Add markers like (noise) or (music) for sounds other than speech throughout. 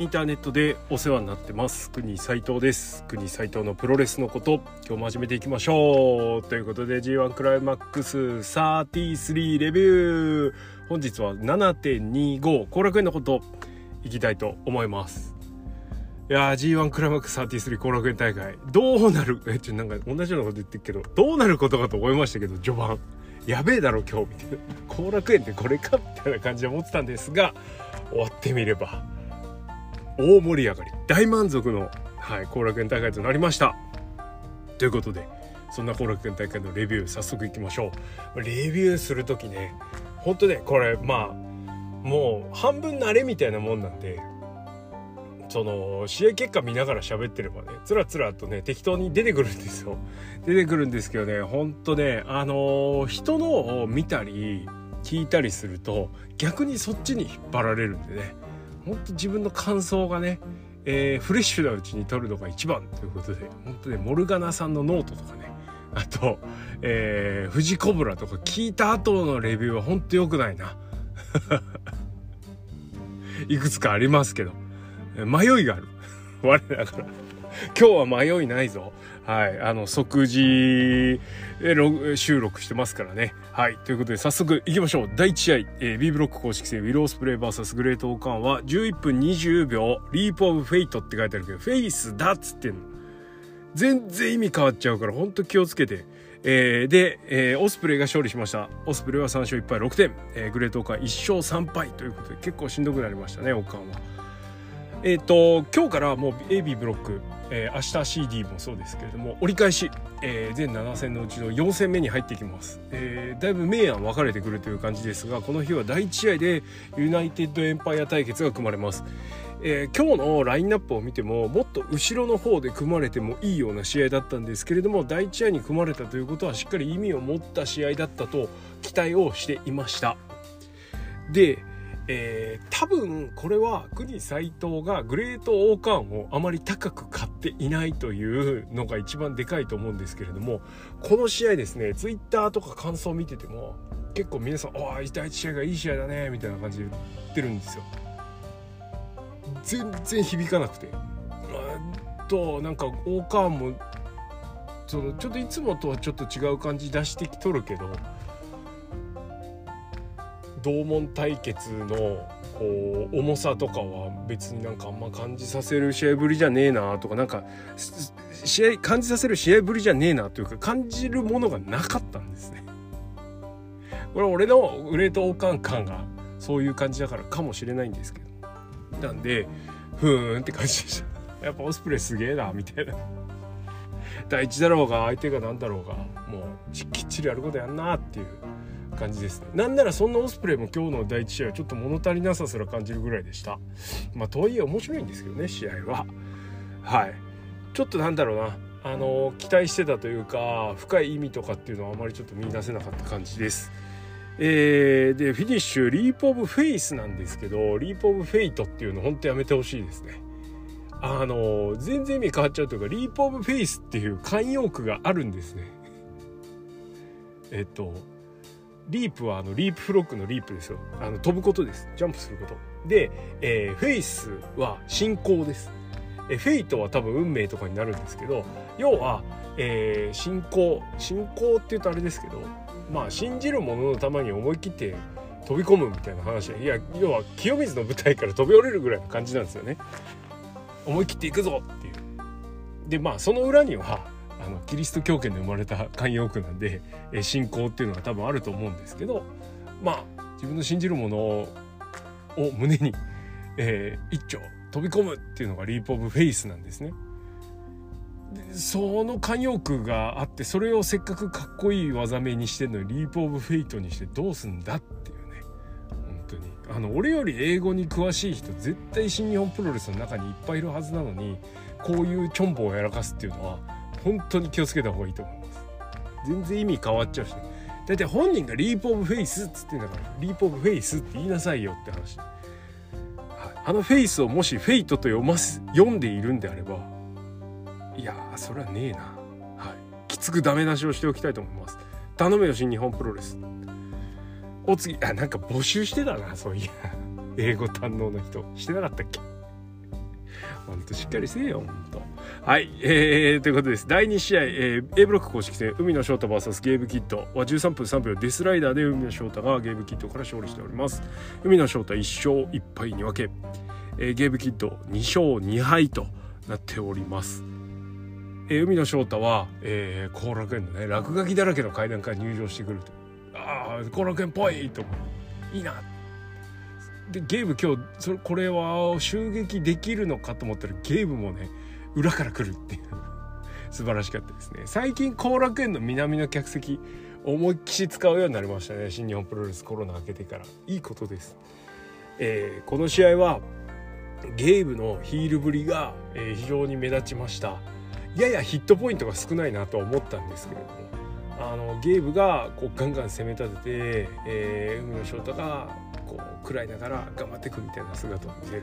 インターネットでお世話になってます。国斉藤です。国斉藤のプロレスのこと今日も始めていきましょう。ということで G1 クライマックス33レビュー本日は7.25後楽園のこといきたいと思います。いやー G1 クライマックス33後楽園大会どうなるえちょなんか同じようなこと言ってるけどどうなることかと思いましたけど序盤。やべえだろ今日みたいな後楽園ってこれかみたいな感じで思ってたんですが (laughs) 終わってみれば。大盛り上がり大満足のはい後楽園大会となりました。ということでそんな後楽園大会のレビュー早速いきましょう。レビューする時ねほんとねこれまあもう半分慣れみたいなもんなんでその試合結果見ながら喋ってればねつらつらとね適当に出てくるんですよ。出てくるんですけどねほんとねあのー、人のを見たり聞いたりすると逆にそっちに引っ張られるんでね。ほんと自分の感想がね、えー、フレッシュなうちに撮るのが一番ということで本当ねモルガナさんのノートとかねあと、えー、富士コブラとか聞いた後のレビューはほんと良くないな。(laughs) いくつかありますけど迷いがある。(laughs) 我ながら。(laughs) 今日は迷いないぞ。はい、あの即時収録してますからね。はい、ということで早速いきましょう。第1試合、えー、B ブロック公式戦ウィル・オスプレイ VS グレートオーカンは11分20秒 Leap of Fate って書いてあるけどフェイスだっつってんの。全然意味変わっちゃうからほんと気をつけて。えー、で、えー、オスプレイが勝利しました。オスプレイは3勝1敗6点。えー、グレートオーカン1勝3敗ということで結構しんどくなりましたね、オーカンは。えっ、ー、と今日からもう AB ブロックえー、明日 CD もそうですけれども折り返し、えー、全7戦のうちの4戦目に入ってきます、えー、だいぶ明暗分かれてくるという感じですがこの日は第1試合でユナイテッドエンパイア対決が組まれます、えー、今日のラインナップを見てももっと後ろの方で組まれてもいいような試合だったんですけれども第1試合に組まれたということはしっかり意味を持った試合だったと期待をしていました。でえー、多分これは国斎藤がグレートオーカーンをあまり高く買っていないというのが一番でかいと思うんですけれどもこの試合ですねツイッターとか感想を見てても結構皆さん「ああ第一試合がいい試合だね」みたいな感じで言ってるんですよ。全然響かなくて。となんかオーカーンもそのちょっといつもとはちょっと違う感じ出してきとるけど同門対決のこう重さとかは別になんかあんま感じさせる試合ぶりじゃねえなとかなんか試合感じさせる試合ぶりじゃねえなというか感じるものがなかったんですね。これ俺のグレートオーカン感がそういう感じだからかもしれないんですけど。なんでふーんって感じでしたやっぱオスプレイすげえなみたいな。(laughs) 第一だろうが相手が何だろうがもうきっちりやることやんなっていう。感じですなんならそんなオスプレイも今日の第1試合はちょっと物足りなさすら感じるぐらいでした。まあとはいえ面白いんですけどね試合は。はい。ちょっとなんだろうな。あの期待してたというか深い意味とかっていうのはあまりちょっと見出せなかった感じです。えー、でフィニッシュ Leap of Faith なんですけど Leap of Fate っていうの本当やめてほしいですね。あの全然意味変わっちゃうというか leap of faith っていう慣用句があるんですね。えっと leap はあの leapfrog の leap ですよ。あの飛ぶことです。ジャンプすること。で、えー、フェイスは信仰です。え fate は多分運命とかになるんですけど要は、えー、信仰信仰って言うとあれですけどまあ信じる者のために思い切って飛び込むみたいな話いや要は清水の舞台から飛び降りるぐらいの感じなんですよね。思い切っていくぞっていう。でまあその裏にはあのキリスト教圏で生まれた慣用句なんで、え信仰っていうのが多分あると思うんですけどまあ自分の信じるものを胸に、えー、一丁飛び込むっていうのが leap of faith なんですね。でその慣用句があってそれをせっかくかっこいい技名にしてるのに Leap of Fate にしてどうすんだっていうね本当にあの俺より英語に詳しい人絶対新日本プロレスの中にいっぱいいるはずなのにこういうチョンボをやらかすっていうのは本当に気をつけた方がいいと思います。全然意味変わっちゃうし。ねだって本人が Leap of Faith っつってんだから Leap of Faith って言いなさいよって話、あのフェイスをもしフェイトと読ます読んでいるんであればいやそれはねえな。はい。きつくダメ出しをしておきたいと思います。頼めよ新日本プロレス。お次あなんか募集してたなそういや。英語堪能な人。してなかったっけ？ほんとしっかりせえよほんと。はい、えー、ということです。第2試合、えー、A ブロック公式戦海野翔太 VS ゲームキットは13分3秒デスライダーで海野翔太がゲームキットから勝利しております。海野翔太1勝1敗に分け、えー、ゲームキット2勝2敗となっております。えー、海野翔太は後、えー、楽園のね落書きだらけの階段から入場してくると。ああ後楽園っぽいと。いいな。でゲーム今日それこれは襲撃できるのかと思ったらゲームもね裏から来るっていう。素晴らしかったですね。最近後楽園の南の客席思いっきり使うようになりましたね。新日本プロレスコロナ明けてから。いいことです、えー、この試合はゲームのヒールぶりが、えー、非常に目立ちました。ややヒットポイントが少ないなと思ったんですけれども。あのゲームがこうガンガン攻め立てて、えー、海野翔太がこう食らいながら頑張っていくみたいな姿を見せる。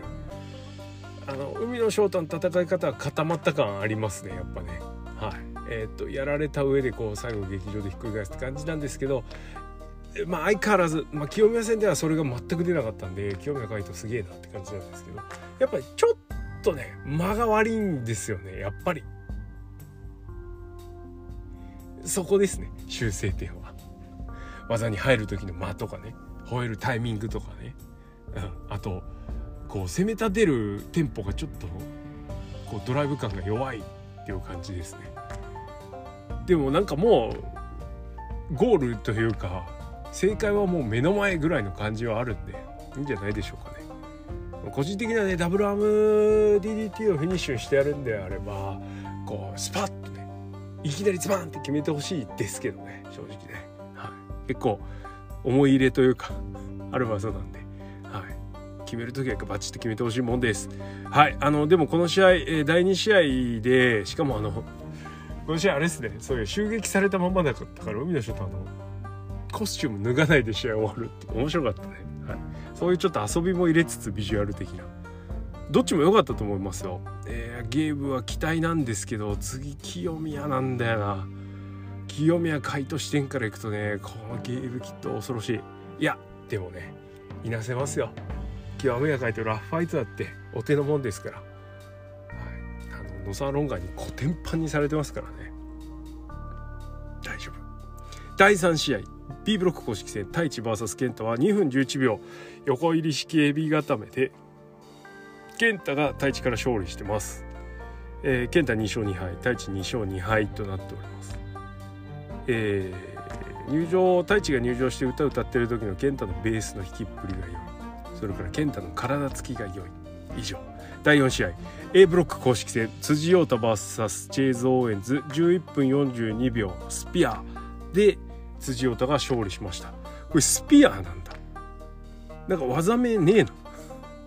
あの海野翔太の戦い方は固まった感ありますねやっぱね。はい。えー、っとやられた上でこう最後劇場でひっくり返すって感じなんですけどまあ相変わらず、まあ、清宮戦ではそれが全く出なかったんで清宮海斗すげえなって感じなんですけどやっぱりちょっとね間が悪いんですよねやっぱり。そこですね修正点は。技に入る時の間とかね吠えるタイミングとかね、うん、あとこう攻め立てるテンポがちょっとこうドライブ感が弱いっていう感じですね。でもなんかもうゴールというか正解はもう目の前ぐらいの感じはあるんでいいんじゃないでしょうかね。個人的にはねダブルアーム DDT をフィニッシュにしてやるんであればこうスパッとねいきなりズバンって決めてほしいですけどね正直ね、はい、結構思い入れというかある技なんで、決める時はバチッと決めてほしいもんです。はいあのでもこの試合、えー、第2試合でしかもあのこの試合あれですね。そういう襲撃されたままだったから海の人とあのコスチューム脱がないで試合終わるって。面白かったね、はい、そういうちょっと遊びも入れつつビジュアル的な。どっちも良かったと思いますよ、えー、ゲームは期待なんですけど次清宮なんだよな。清宮海斗視点からいくとねこのゲームきっと恐ろしい。いやでもねいなせますよ。清宮海斗ラフファイトだってお手のもんですから、はい、あのノサロンガにコテンパンにされてますからね。大丈夫。第3試合 B ブロック公式戦太一 VS 健太は2分11秒横入り式エビ固めで健太が太一から勝利してます、えー、健太2勝2敗太一2勝2敗となっております。えー、入場太一が入場して歌を歌ってる時の健太のベースの弾きっぷりが良いそれから健太の体つきが良い。以上。第4試合。A ブロック公式戦辻陽太 VS チェイズ・オーエンズ11分42秒。スピア。で辻陽太が勝利しました。これスピアなんだ。なんか技名ねえの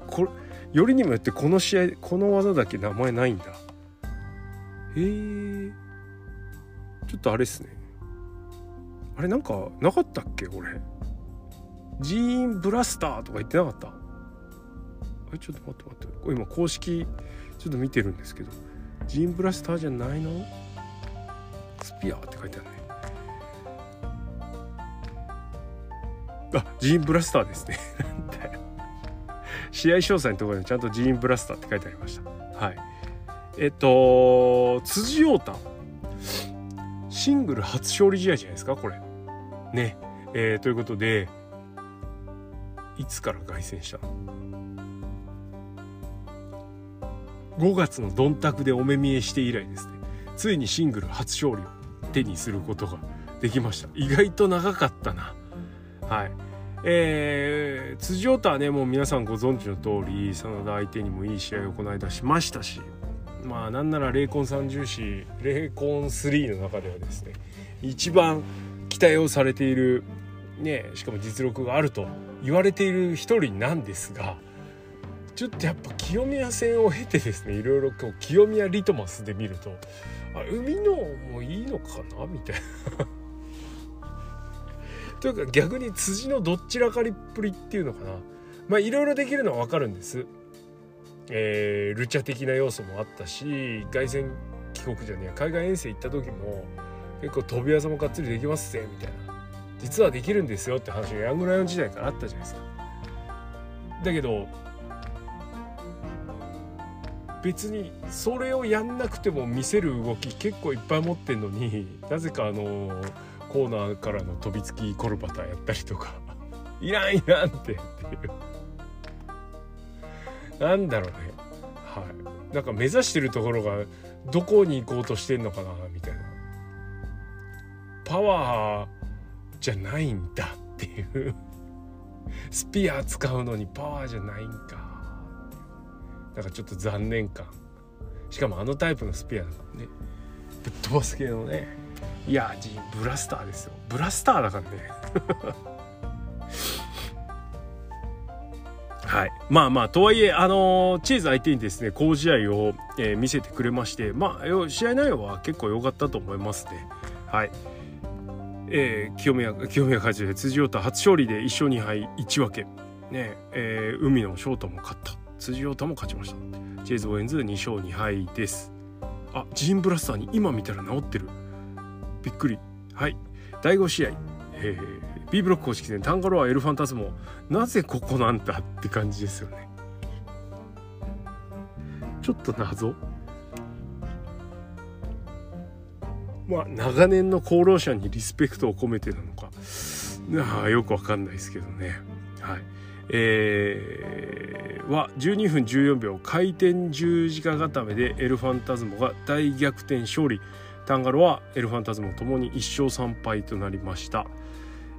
これよりにもよってこの試合この技だけ名前ないんだ。へえ。ちょっとあれっすね。あれなんかなかったっけ？これ。ジーンブラスターとか言ってなかった？えちょっと待って待って。これ今公式ちょっと見てるんですけど。ジーンブラスターじゃないの？スピアって書いてあるね。あジーンブラスターですね。試合詳細のところにちゃんとジーンブラスターって書いてありました。はい。えっと辻陽太。シングル初勝利試合じゃないですか？これ。ね。えー、ということでいつから凱旋したの？5月のドンタクでお目見えして以来ですね。ついにシングル初勝利を手にすることができました。意外と長かったな。はい。えー、辻太はねもう皆さんご存知の通り真田相手にもいい試合をこの間しましたしまあなんならレイコン三重視レイコン3の中ではですね一番期待をされているねしかも実力があると言われている一人なんですがちょっとやっぱ清宮戦を経てですねいろいろこう清宮リトマスで見るとあ海のもいいのかなみたいな。(laughs) というか逆に辻のどっちらかりっぷりっていうのかな。まあいろいろできるのは分かるんです。えー、ルチャ的な要素もあったし凱旋帰国じゃねえ海外遠征行った時も結構飛び技もがっつりできますぜみたいな。実はできるんですよって話がヤングライオン時代からあったじゃないですか。だけど別にそれをやんなくても見せる動き結構いっぱい持ってんのになぜかあのコーナーからの飛びつきコルバターやったりとか (laughs) いらんいらんってっていう。なんだろうね。はい。なんか目指してるところがどこに行こうとしてんのかなみたいな。パワーじゃないんだっていう。スピア使うのにパワーじゃないんか。なんかちょっと残念感。しかもあのタイプのスピアだからね。ぶっ飛ばす系のね。いやブラスターですよ。ブラスターだからね。(laughs) はい、まあまあとはいえ、あのー、チーズ相手にですね好試合を、えー、見せてくれましてまあ試合内容は結構良かったと思いますね。はい。えー、清宮清宮会長で辻太初勝利で1勝2敗1分け、ねえー、海野翔太も勝った。辻太も勝ちました。チェーズ・ボーエンズ2勝2敗です。あジーンブラスターに今見たら治ってる。びっくり。はい。第5試合、えー、B ブロック公式戦タンガロア・エルファンタズモなぜここなんだって感じですよね。ちょっと謎。まあ長年の功労者にリスペクトを込めてなのか。あよくわかんないですけどね。はい。えー、は12分14秒回転十字架固めでエルファンタズモが大逆転勝利。タンガロはエルファンタズモともに1勝3敗となりました。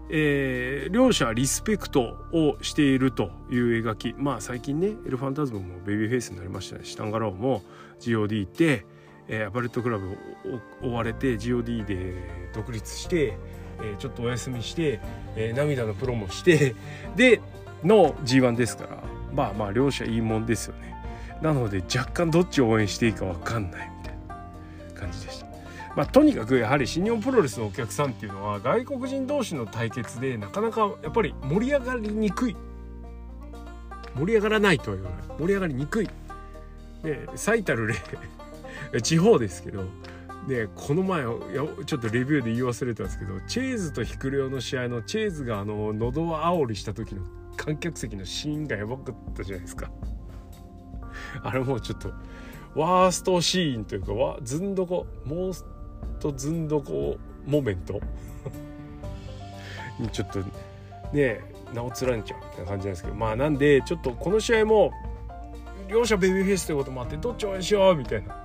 えー、両者リスペクトをしているという描き。まあ最近ねエルファンタズムもベビーフェイスになりましたねシタンガローも GOD って、えー、アパレットクラブを追われて GOD で独立して、えー、ちょっとお休みして、えー、涙のプロもして (laughs) での G1 ですからまあまあ両者いいもんですよね。なので若干どっちを応援していいか分かんないみたいな感じでした。まあ、とにかくやはり新日本プロレスのお客さんっていうのは外国人同士の対決でなかなかやっぱり盛り上がりにくい。盛り上がらないとは言わない。盛り上がりにくい。で最たる例地方ですけどでこの前ちょっとレビューで言い忘れたんですけどチェーズとヒクレオの試合のチェーズがあの喉を煽りした時の観客席のシーンがやばかったじゃないですか。(laughs) あれもうちょっとワーストシーンというかわずんどこもうとずんどこモメント？(laughs) にちょっとね名を連ねちゃうみたいな感じなんですけど。まあなんでちょっとこの試合も両者ベビーフェイスということもあってどっち応援しようみたいな。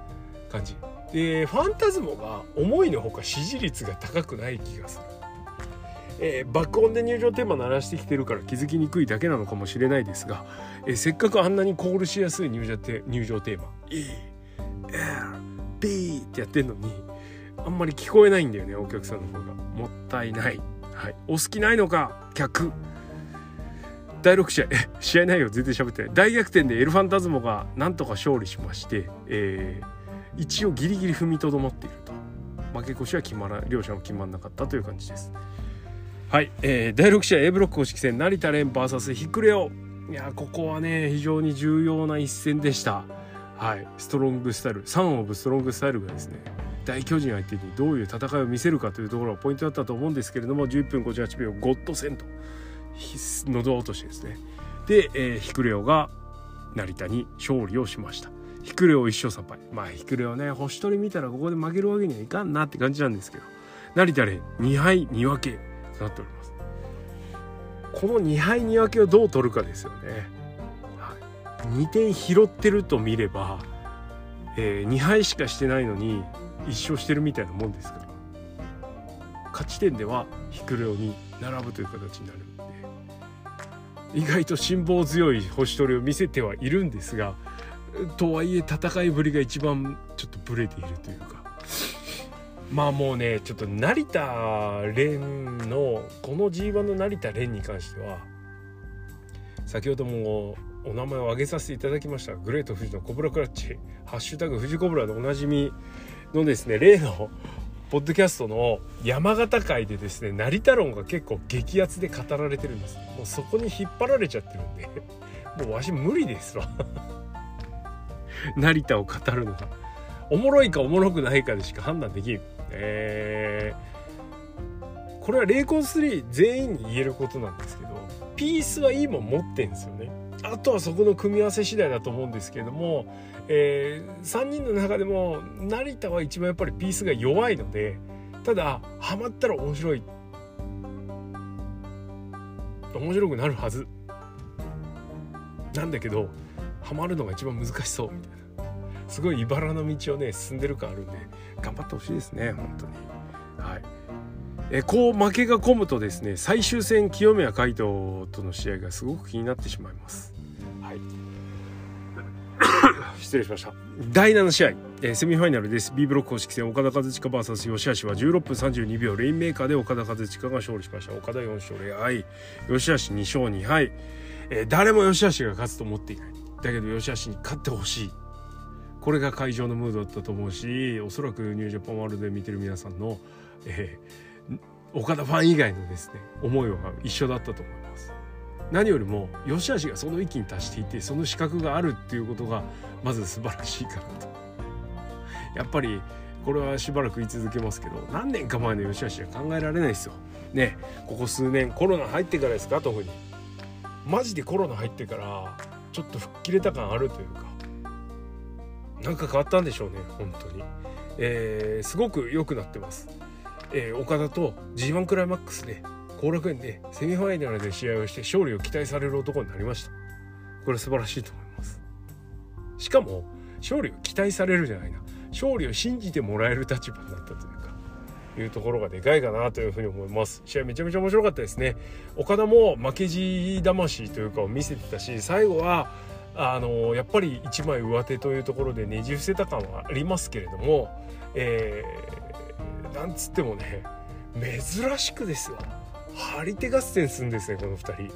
感じ。でファンタズモが思いのほか支持率が高くない気がする。えー、爆音で入場テーマ鳴らしてきてるから気づきにくいだけなのかもしれないですが、えー、せっかくあんなにコールしやすい入場テ入場テーマ「E」「L」「B」ってやってんのにあんまり聞こえないんだよねお客さんの方が。もったいない、はい、お好きないのか客。第6試合。試合内容全然喋ってない。大逆転でエルファンタズモがなんとか勝利しまして、えー、一応ギリギリ踏みとどまっていると。負け越しは決まら両者も決まらなかったという感じです。はい、えー、第6試合 A ブロック公式戦成田連 VS ヒクレオ。いやここはね非常に重要な一戦でした。はいストロングスタイル3オブストロングスタイルがですね大巨人相手にどういう戦いを見せるかというところがポイントだったと思うんですけれども11分58秒ゴッド戦と喉落としですね。で、えー、ヒクレオが成田に勝利をしました。ヒクレオ1勝3敗まあヒクレオね星取り見たらここで負けるわけにはいかんなって感じなんですけど。成田で2敗2分けとなっております。この2敗2分けをどう取るかですよね、はい、2点拾ってると見れば、えー、2敗しかしてないのに一勝してるみたいなもんですから。勝ち点ではヒクレオに並ぶという形になるんで。意外と辛抱強い星取りを見せてはいるんですがとはいえ戦いぶりが一番ちょっとブレているというか。まあもうねちょっと成田蓮のこの G1 の成田蓮に関しては先ほどもお名前を挙げさせていただきましたグレート富士のコブラクラッチ「ハッシュタグ富士コブラ」でおなじみのですね例のポッドキャストの山形会でですね成田論が結構激アツで語られてるんです。もうそこに引っ張られちゃってるんでもうわし無理ですわ。(laughs) 成田を語るのがおもろいかおもろくないかでしか判断できん。えー、これはレイコン3全員に言えることなんですけどピースはいいもん持ってんですよね。あとはそこの組み合わせ次第だと思うんですけれども、えー、3人の中でも成田は一番やっぱりピースが弱いのでただハマったら面白い。面白くなるはず。なんだけどハマるのが一番難しそうみたいな。すごい茨の道をね進んでる感あるんで頑張ってほしいですね本当に。はい。えこう負けが込むとですね最終戦清宮海斗との試合がすごく気になってしまいます。はい。(coughs) 失礼しました。第7試合、えー、セミファイナルです。B ブロック公式戦岡田和親 VS 吉橋は16分32秒レインメーカーで岡田和親が勝利しました。岡田4勝0敗吉橋2勝2敗、えー、誰も吉橋が勝つと思っていないだけど吉橋に勝ってほしい。これが会場のムードだったと思うしおそらくニュージャパンワールドで見てる皆さんの、えー、岡田ファン以外のですね思いは一緒だったと思います。何よりも吉橋がその域に達していてその資格があるっていうことがまず素晴らしいからと。やっぱりこれはしばらく言い続けますけど何年か前の吉橋は考えられないですよ。ねここ数年コロナ入ってからですか？特に。マジでコロナ入ってからちょっと吹っ切れた感あるというか。なんか変わったんでしょうね本当に、えー、すごく良くなってます、えー、岡田と G1 クライマックスで後楽園でセミファイナルで試合をして勝利を期待される男になりました。これ素晴らしいと思います。しかも勝利を期待されるじゃないな。勝利を信じてもらえる立場になったという。いうところがでかいかなというふうに思います。試合めちゃめちゃ面白かったですね。岡田も負けじ魂というかを見せてたし最後はあのやっぱり一枚上手というところでねじ伏せた感はありますけれども、えー、なんつってもね珍しくですよ。張り手合戦するんですねこの2人。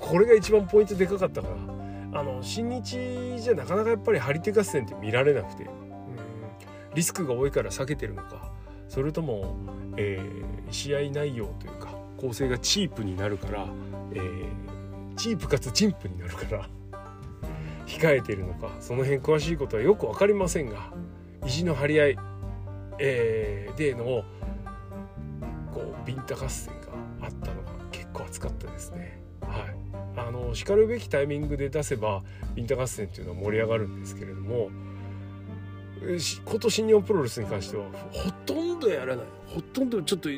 これが一番ポイントでかかったから。あの新日じゃなかなかやっぱり張り手合戦って見られなくて、うん、リスクが多いから避けてるのか。それとも、えー、試合内容というか構成がチープになるから、えー、チープかつチンプになるから (laughs) 控えているのかその辺詳しいことはよく分かりませんが意地の張り合い、えー、でのこうビンタ合戦があったのが結構熱かったですね。はい、あのしかるべきタイミングで出せばビンタ合戦っていうのは盛り上がるんですけれども今年日本プロレスに関してはほとんどやらない。ほとんどちょっと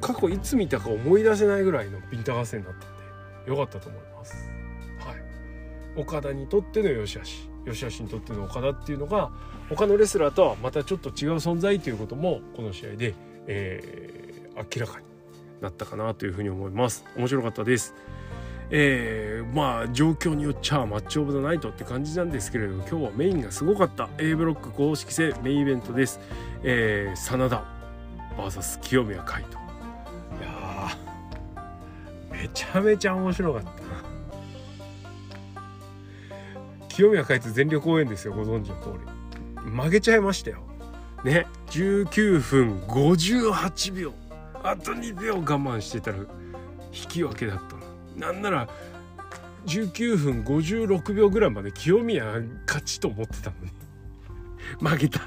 過去いつ見たか思い出せないぐらいのビンタ合戦だったんでよかったと思います。はい、岡田にとっての吉橋吉橋にとっての岡田っていうのが他のレスラーとはまたちょっと違う存在ということもこの試合で、えー、明らかになったかなというふうに思います。面白かったです。えー、まあ状況によっちゃマッチオブ・ザ・ナイトって感じなんですけれども今日はメインがすごかった。A ブロック公式戦メインイベントです、えー、真田 VS 清宮海斗いやめちゃめちゃ面白かった。清宮海斗全力応援ですよご存知の通り。曲げちゃいましたよ。ね19分58秒。あと2秒我慢してたら引き分けだったなんなら19分56秒ぐらいまで清宮勝ちと思ってたのに。負けた。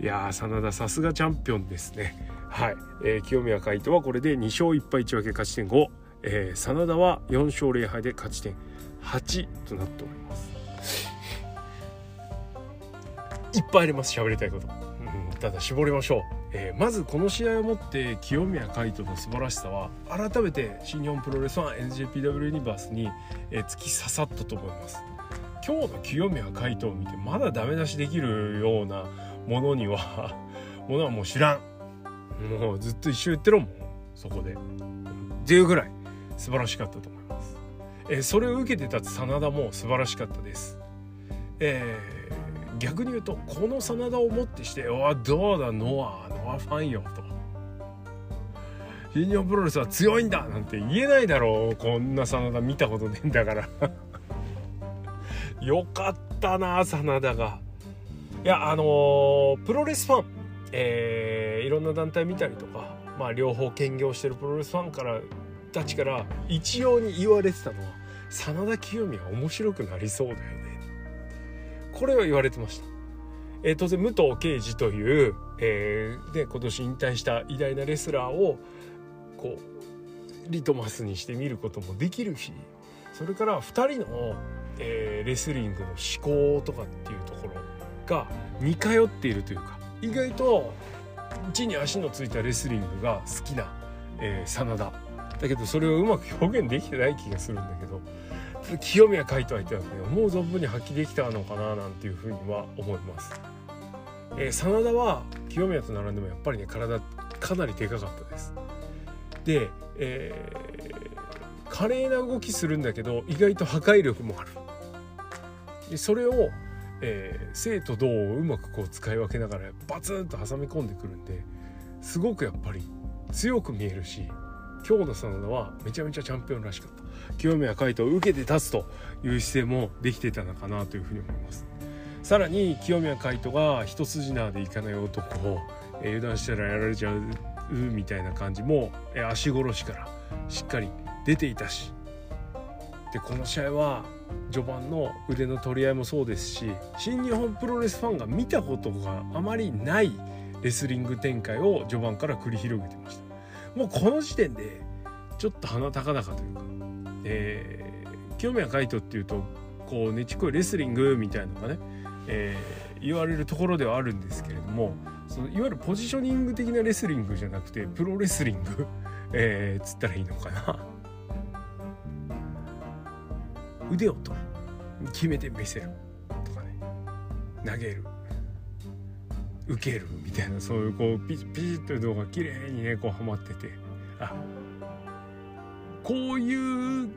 いやー真田さすがチャンピオンですね。はい、えー、清宮海斗はこれで2勝1敗1分け勝ち点5、えー、真田は4勝0敗で勝ち点8となっております。いっぱいあります。喋りたいこと、うん、ただ絞りましょう。えー、まずこの試合をもって清宮海斗の素晴らしさは改めて新日本プロレスファン NJPW ユニバースに、えー、突き刺さったと思います。今日の清宮海斗を見てまだダメ出しできるようなものには (laughs) ものはもう知らん。もうずっと一緒言ってろもんそこで。っていうぐらい素晴らしかったと思います、えー、それを受けて立つ真田も素晴らしかったです。えー逆に言うとこの真田をもってして「おどうだノアノアファンよ」と「新日本プロレスは強いんだ!」なんて言えないだろう。こんな真田見たことねえんだから。(laughs) よかったな真田が。いやあのー、プロレスファン。えー、いろんな団体見たりとかまあ両方兼業してるプロレスファンからたちから一様に言われてたのは真田清宮面白くなりそうだよね。これは言われてました。えー、当然武藤敬司という、えー、で今年引退した偉大なレスラーをこうリトマスにして見ることもできるしそれから2人の、えー、レスリングの思考とかっていうところが似通っているというか意外と地に足のついたレスリングが好きな、えー、真田だけどそれをうまく表現できてない気がするんだけど清宮海斗相手はね思う存分に発揮できたのかななんていうふうには思います。えー、真田は清宮と並んでもやっぱりね体かなりでかかったです。で、えー、華麗な動きするんだけど意外と破壊力もある。でそれを、えー、生と動をうまくこう使い分けながらバツンと挟み込んでくるんですごくやっぱり強く見えるし今日の真田はめちゃめちゃチャンピオンらしかった清宮海斗を受けて立つという姿勢もできてたのかなというふうに思います。さらに清宮海斗が一筋縄でいかない男を、え油断したらやられちゃうみたいな感じも、え足殺しからしっかり出ていたしでこの試合は序盤の腕の取り合いもそうですし新日本プロレスファンが見たことがあまりないレスリング展開を序盤から繰り広げてました。もうこの時点でちょっと鼻高々というか、えー、清宮海斗っていうとこうねちっこいレスリングみたいなのがね、えー、言われるところではあるんですけれどもそのいわゆるポジショニング的なレスリングじゃなくてプロレスリング、(laughs) えー、つったらいいのかな。腕を取る。決めてみせる。とかね。投げる。受けるみたいなそういうこうピチピチッという動画綺麗にねこうはまっててあこういう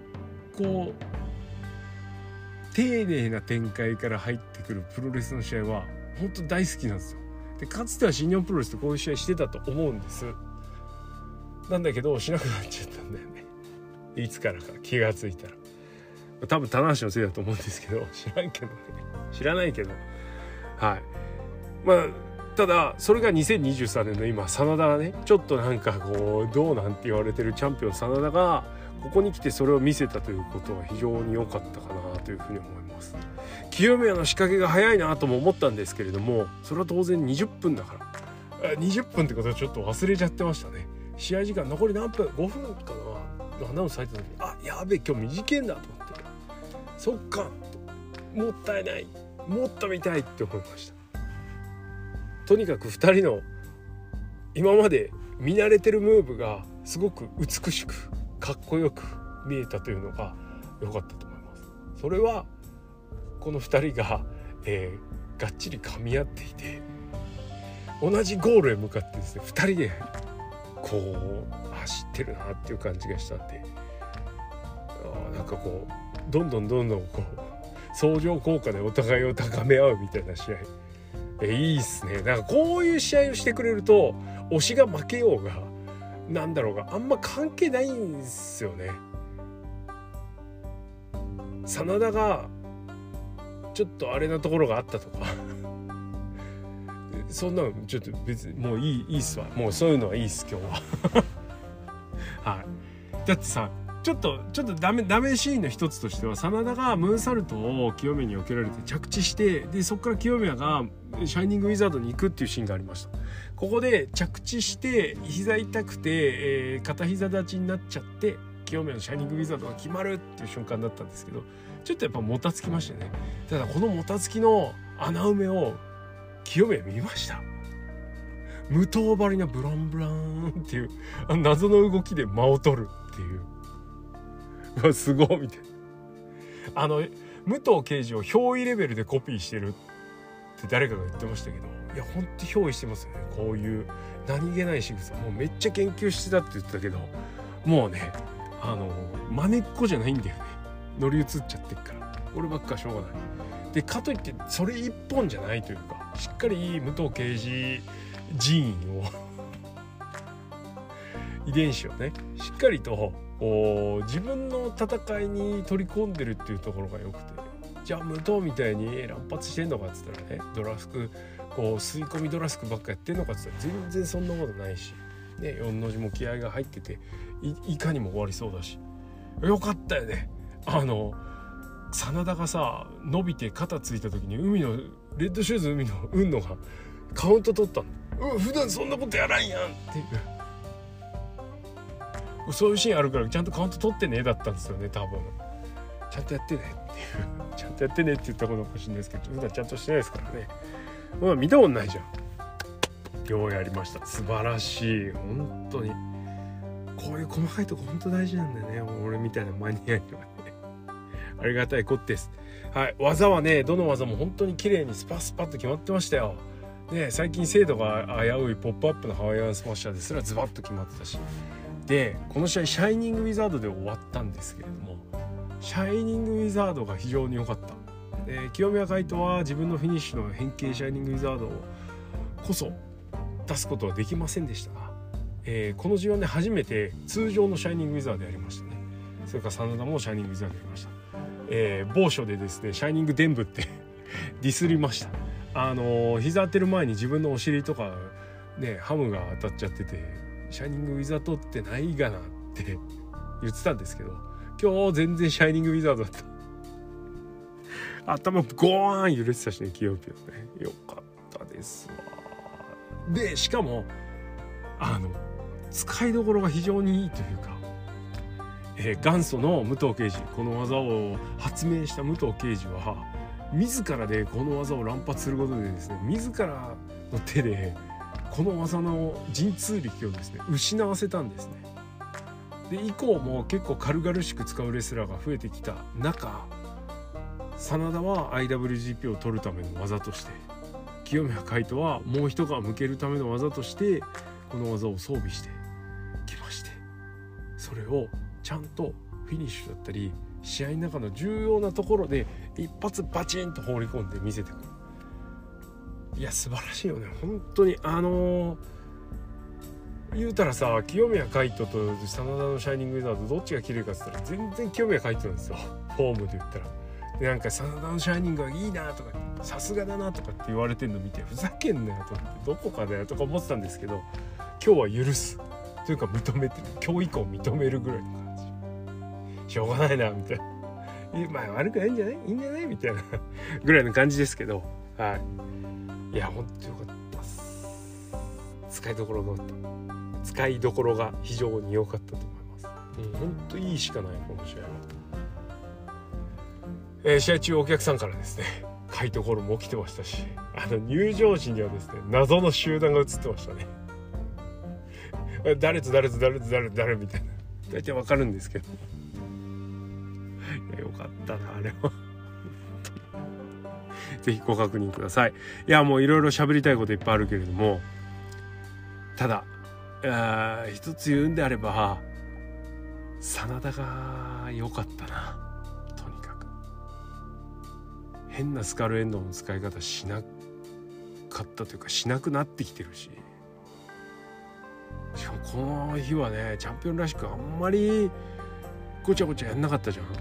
こう丁寧な展開から入ってくるプロレスの試合は本当大好きなんですよ。でかつては新日本プロレスってこういう試合してたと思うんです。なんだけどしなくなっちゃったんだよね。いつからか気が付いたら。多分棚橋のせいだと思うんですけど知らんけどね知らないけどはいまあただそれが2023年の今真田がねちょっとなんかこうどうなんて言われてるチャンピオン真田がここに来てそれを見せたということは非常に良かったかなというふうに思います。清宮の仕掛けが早いなとも思ったんですけれどもそれは当然20分だから。20分ってことはちょっと忘れちゃってましたね。試合時間残り何分5分かな？アナウンス入った時にあやべえ今日短いんだと思って。そっか。もったいない。もっと見たいって思いました。とにかく2人の今まで見慣れてるムーブがすごく美しくかっこよく見えたというのが良かったと思います。それはこの2人が、(laughs) えー、がっちり噛み合っていて同じゴールへ向かってですね2人でこう走ってるなっていう感じがしたんであなんかこうどんどんどんどんこう相乗効果でお互いを高め合うみたいな試合えいいっすね。なんかこういう試合をしてくれると推しが負けようがなんだろうがあんま関係ないんですよね。真田がちょっとあれなところがあったとか。(laughs) そんなのちょっと別にもういいいいっすわ。もうそういうのはいいっす今日は。(laughs) はい。だってさちょっとちょっとダメダメシーンの一つとしては真田がムーンサルトを清宮に避けられて着地してでそこから清宮がシャイニングウィザードに行くっていうシーンがありました。ここで着地して膝痛くて、えー、片膝立ちになっちゃって清宮のシャイニングウィザードが決まるっていう瞬間だったんですけどちょっとやっぱもたつきましたね。ただこのもたつきの穴埋めを清宮見ました。無頭張りなブランブランっていう謎の動きで間を取るっていう。わすごいみたいなあの武藤刑事を憑依レベルでコピーしてるって誰かが言ってましたけどいやほんと憑依してますよね。こういう何気ない仕草。もうめっちゃ研究してたって言ってたけどもうねあの真似っこじゃないんだよね。乗り移っちゃってっから。こればっかしょうがない。でかといってそれ一本じゃないというかしっかりいい武藤刑事寺院を (laughs) 遺伝子をねしっかりと自分の戦いに取り込んでるっていうところがよくてじゃあ武藤みたいに乱発してんのかっつったらねドラスクこう吸い込みドラスクばっかやってんのかっつったら全然そんなことないし、ね、4の字も気合が入ってていかにも終わりそうだしよかったよねあの真田がさ伸びて肩ついた時に海のレッドシューズ海の運のがカウント取ったの。うん普段そんなことやらんやんっていう。そういうシーンあるからちゃんとカウント取ってねだったんですよね多分。ちゃんとやってねっていう。ちゃんとやってねって言ったことかもしれないですけど普段ちゃんとしてないですからね。まあ見たことないじゃん。ようやりました。素晴らしい。本当に。こういう細かいとこ本当大事なんだよね。俺みたいなマニアにはね。(laughs) ありがたいことです。はい。技はねどの技も本当に綺麗にスパスパッと決まってましたよ。ね最近精度が危うい「ポップアップのハワイアンスマッシャーですらズバッと決まってたし。でこの試合「シャイニング・ウィザード」で終わったんですけれどもシャイニング・ウィザードが非常に良かった。で清宮海斗は自分のフィニッシュの変形シャイニング・ウィザードこそ出すことはできませんでしたが、えー、この G1 で初めて通常のシャイニング・ウィザードやりましたね。それから真田もシャイニング・ウィザードやりました、えー、某所でですねシャイニング・デンブってディスりました。あのー、膝当てる前に自分のお尻とかねハムが当たっちゃっててシャイニング・ウィザードってないがなって (laughs) 言ってたんですけど今日全然シャイニング・ウィザードだった。頭ゴーン揺れてたしね清ピオね。よかったですわ。でしかもあの使いどころが非常にいいというか、えー、元祖の武藤刑事この技を発明した武藤刑事は自らでこの技を乱発することでですね自らの手でこの技の神通力をですね失わせたんですね。で以降も結構軽々しく使うレスラーが増えてきた中真田は IWGP を取るための技として清宮海斗はもう一皮向けるための技としてこの技を装備してきましてそれをちゃんとフィニッシュだったり試合の中の重要なところで一発バチンと放り込んで見せてくるいや素晴らしいよね。本当にあのー、言うたらさ清宮海斗と真田のシャイニングウィザードどっちが綺麗かっつったら全然清宮海斗なんですよ。フォームで言ったら。でなんか真田のシャイニングがいいなとかさすがだなとかって言われてんの見てふざけんなよと思ってどこかだよとか思ってたんですけど今日は許す。というか認めてる。今日以降認めるぐらいの感じ。しょうがないなみたいな。まあ悪くないんじゃない？いいんじゃない？みたいなぐらいの感じですけど。はい。いやほんとよかったっす。使いどころが使いどころが非常に良かったと思います。うんほんといいしかないこの試合は、えー、試合中お客さんからですね (laughs) かいところも起きてましたしあの入場時にはですね謎の集団が映ってましたね。(laughs) 誰と誰と誰と誰と誰みたいな。大体わかるんですけど。(laughs) いやよかったなあれは。是非ご確認ください。いやもういろいろ喋りたいこといっぱいあるけれどもただ一つ言うんであれば真田が良かったなとにかく。変なスカルエンドの使い方しなかったというかしなくなってきてるし。しかもこの日はねチャンピオンらしくあんまりごちゃごちゃやんなかったじゃん。いや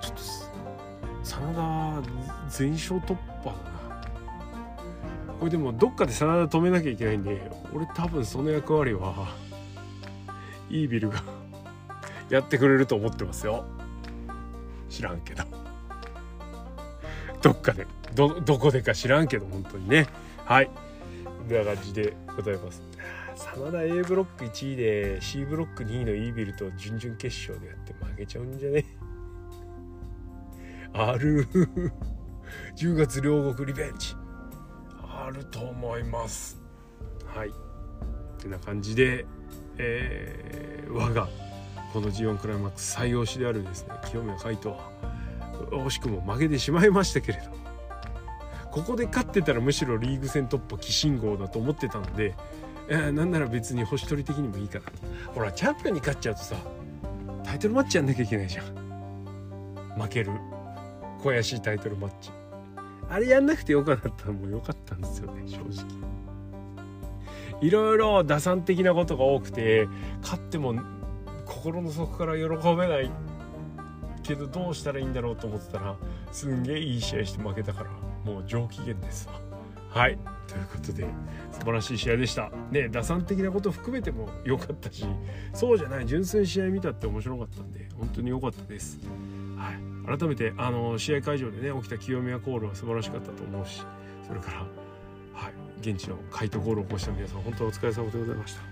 ちょっと真田全勝突破だな。これでもどっかで真田止めなきゃいけないんで俺多分その役割はイービルが (laughs) やってくれると思ってますよ。知らんけど。どっかで。どどこでか知らんけど本当にね。はい。でな感じでございます。真田 A ブロック1位で C ブロック2位のイービルと準々決勝でやって負けちゃうんじゃね？(laughs) ある。10月両国リベンジ。あると思います。はい。てな感じで、えー、我がこの G1 クライマックス最推しであるですね清宮海斗は惜しくも負けてしまいましたけれど。ここで勝ってたらむしろリーグ戦突破寄進号だと思ってたので、え、なんなら別に星取り的にもいいかな。とほらチャンピオンに勝っちゃうとさタイトルマッチやんなきゃいけないじゃん。負ける。悔しいタイトルマッチ。あれやんなくてよかったらもうよかったんですよね正直いろいろ打算的なことが多くて勝っても心の底から喜べないけどどうしたらいいんだろうと思ってたらすんげえいい試合して負けたからもう上機嫌ですわ。はいということで素晴らしい試合でした。ね打算的なこと含めても良かったしそうじゃない純粋に試合見たって面白かったんで本当に良かったです。はい、改めてあの試合会場でね起きた清宮コールは素晴らしかったと思うしそれから、はい、現地の回答コールを起こした皆さん本当お疲れ様でございました。こ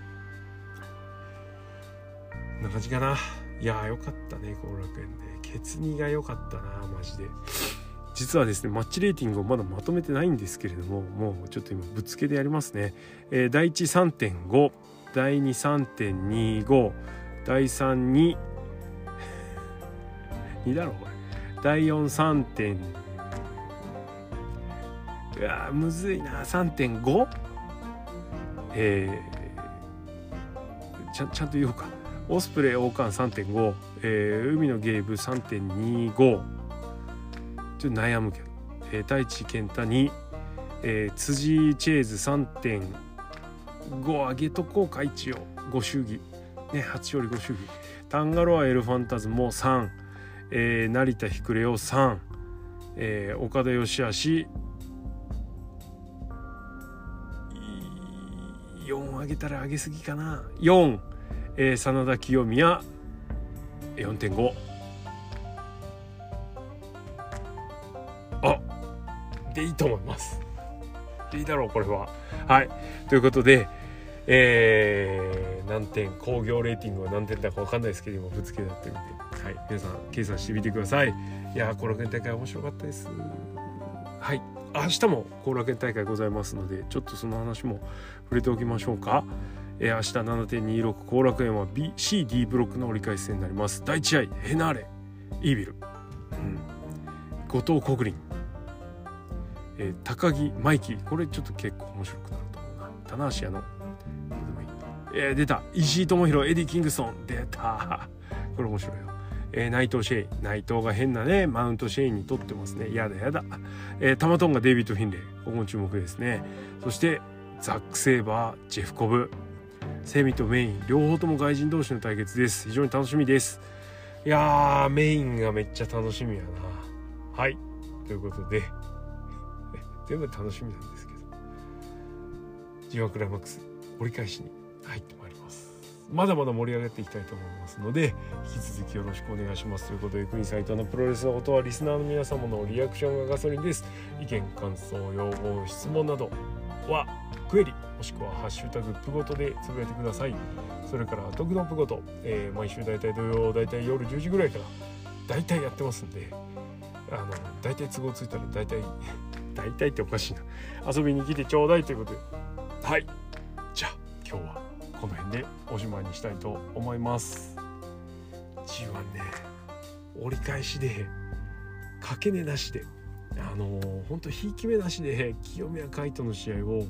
んな感じかな。いやーよかったね後楽園でケツ2が良かったなマジで実はですねマッチレーティングをまだまとめてないんですけれどももうちょっと今ぶっつけでやりますね、えー、第13.5第23.25第32 2だろこれ第43点うわむずいな。3.5えー、ちゃちゃんと言おうか。オスプレイ王冠3.5、えー、海のゲーブ3.25ちょっと悩むけど、えー、太一健太2、えー、辻チェーズ3.5上げとこうか一応。ご祝儀。ね8よりご祝儀。タンガロアエルファンタズも3、えー、成田ひくれを3、えー、岡田義足4上げたら上げすぎかな。4、えー、真田清宮4.5あでいいと思います。いいだろうこれは。はい。ということでえー、何点工業レーティングは何点だか分かんないですけど今ぶつけだってみてはい皆さん計算してみてください。いや後楽園大会面白かったです。はい明日も後楽園大会ございますのでちょっとその話も触れておきましょうか。えー、明日7.26後楽園は BCD ブロックの折り返し戦になります。第1試合ヘナーレイービル、うん、後藤国林、えー、鷹木マイキーこれちょっと結構面白くなると思うな。棚橋矢野。えー、出た。石井智弘エディ・キングソン。出た。これ面白いよ、えー、内藤シェイ。内藤が変なねマウントシェイにとってますね。やだやだ、えー、タマ・トンガデイビッド・フィンレイ。ここも注目ですね。そしてザック・セーバージェフ・コブ。セミとメイン。両方とも外人同士の対決です。非常に楽しみです。いやーメインがめっちゃ楽しみやな。はい。ということで。(laughs) 全部楽しみなんですけど。G1 クライマックス。折り返しに入ってまいります。まだまだ盛り上げていきたいと思いますので引き続きよろしくお願いします。ということで国斎藤のプロレスのことはリスナーの皆様のリアクションがガソリンです。意見感想要望質問などはクエリもしくはハッシュタグプゴトでつぶやいてください。それから徳のプゴト、えー、毎週だいたい土曜だいたい夜10時ぐらいからだいたいやってますんであのだいたい都合ついたらだいたい大体っておかしいな。遊びに来てちょうだいということで。はい。じゃあ今日は。この辺でおしまいにしたいと思います。G1 ね折り返しで掛け値なしであのー、ほんとひいき目なしで清宮海斗の試合を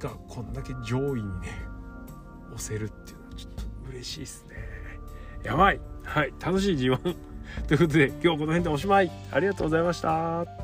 がこんだけ上位にね押せるっていうのはちょっと嬉しいですね。やばい。はい。楽しい G1 ということで今日はこの辺でおしまい。ありがとうございました。